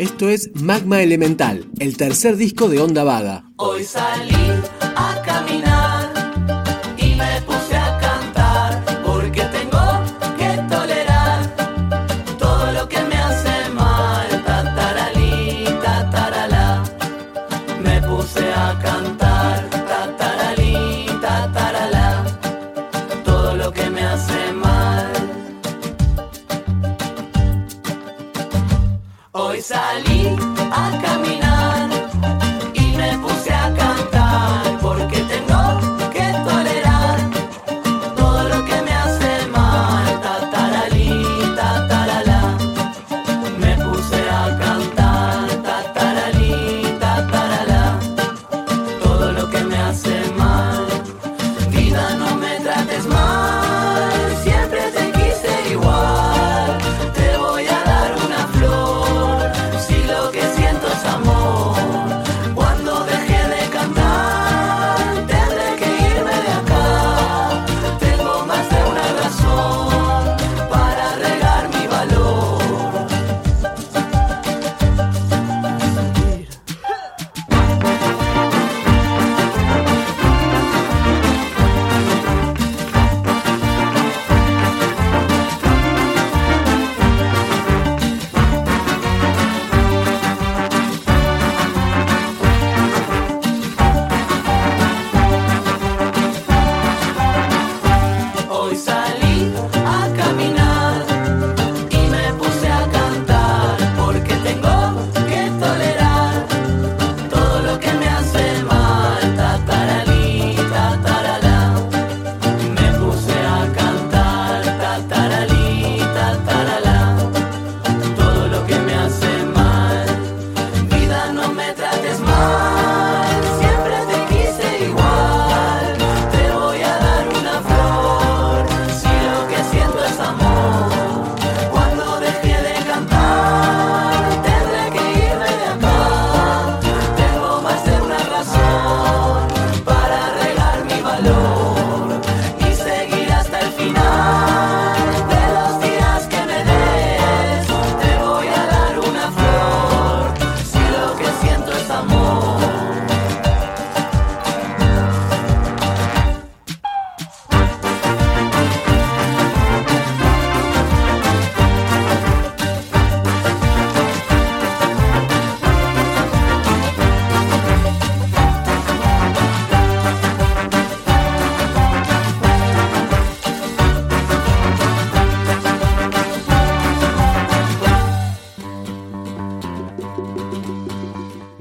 Esto es Magma Elemental, el tercer disco de Onda Vaga. Hoy salí a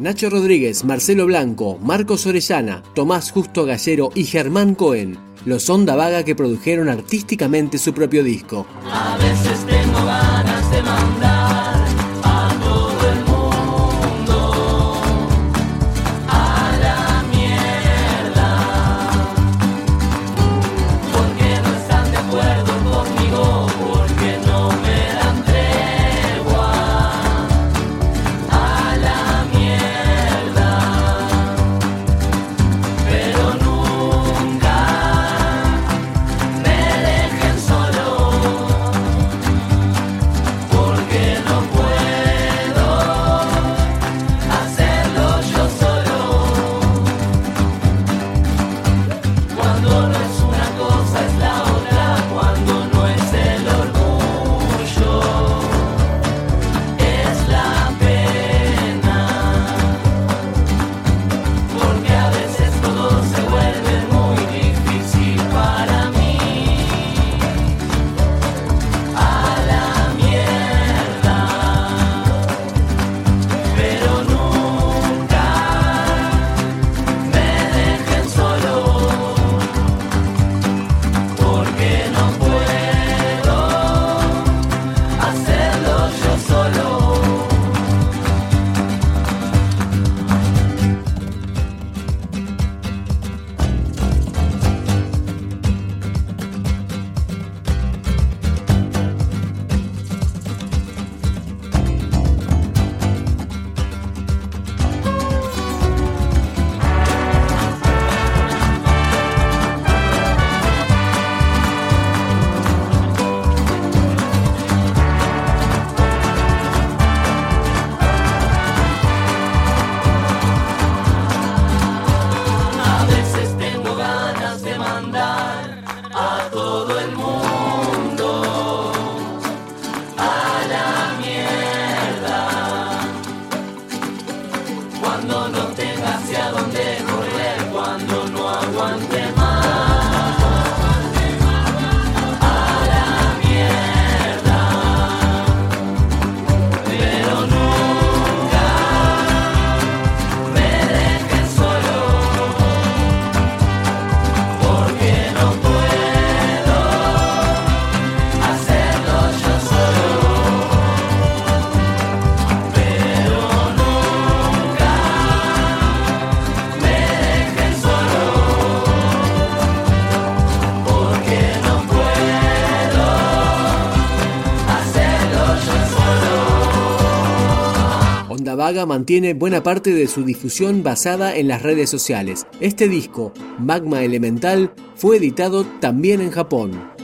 Nacho Rodríguez, Marcelo Blanco, Marcos Orellana, Tomás Justo Gallero y Germán Cohen, los Onda Vaga que produjeron artísticamente su propio disco. Paga mantiene buena parte de su difusión basada en las redes sociales. Este disco, Magma Elemental, fue editado también en Japón.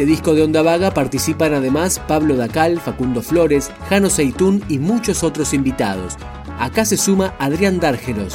este disco de Onda Vaga participan además Pablo Dacal, Facundo Flores, Jano Seitún y muchos otros invitados. Acá se suma Adrián Dárgelos.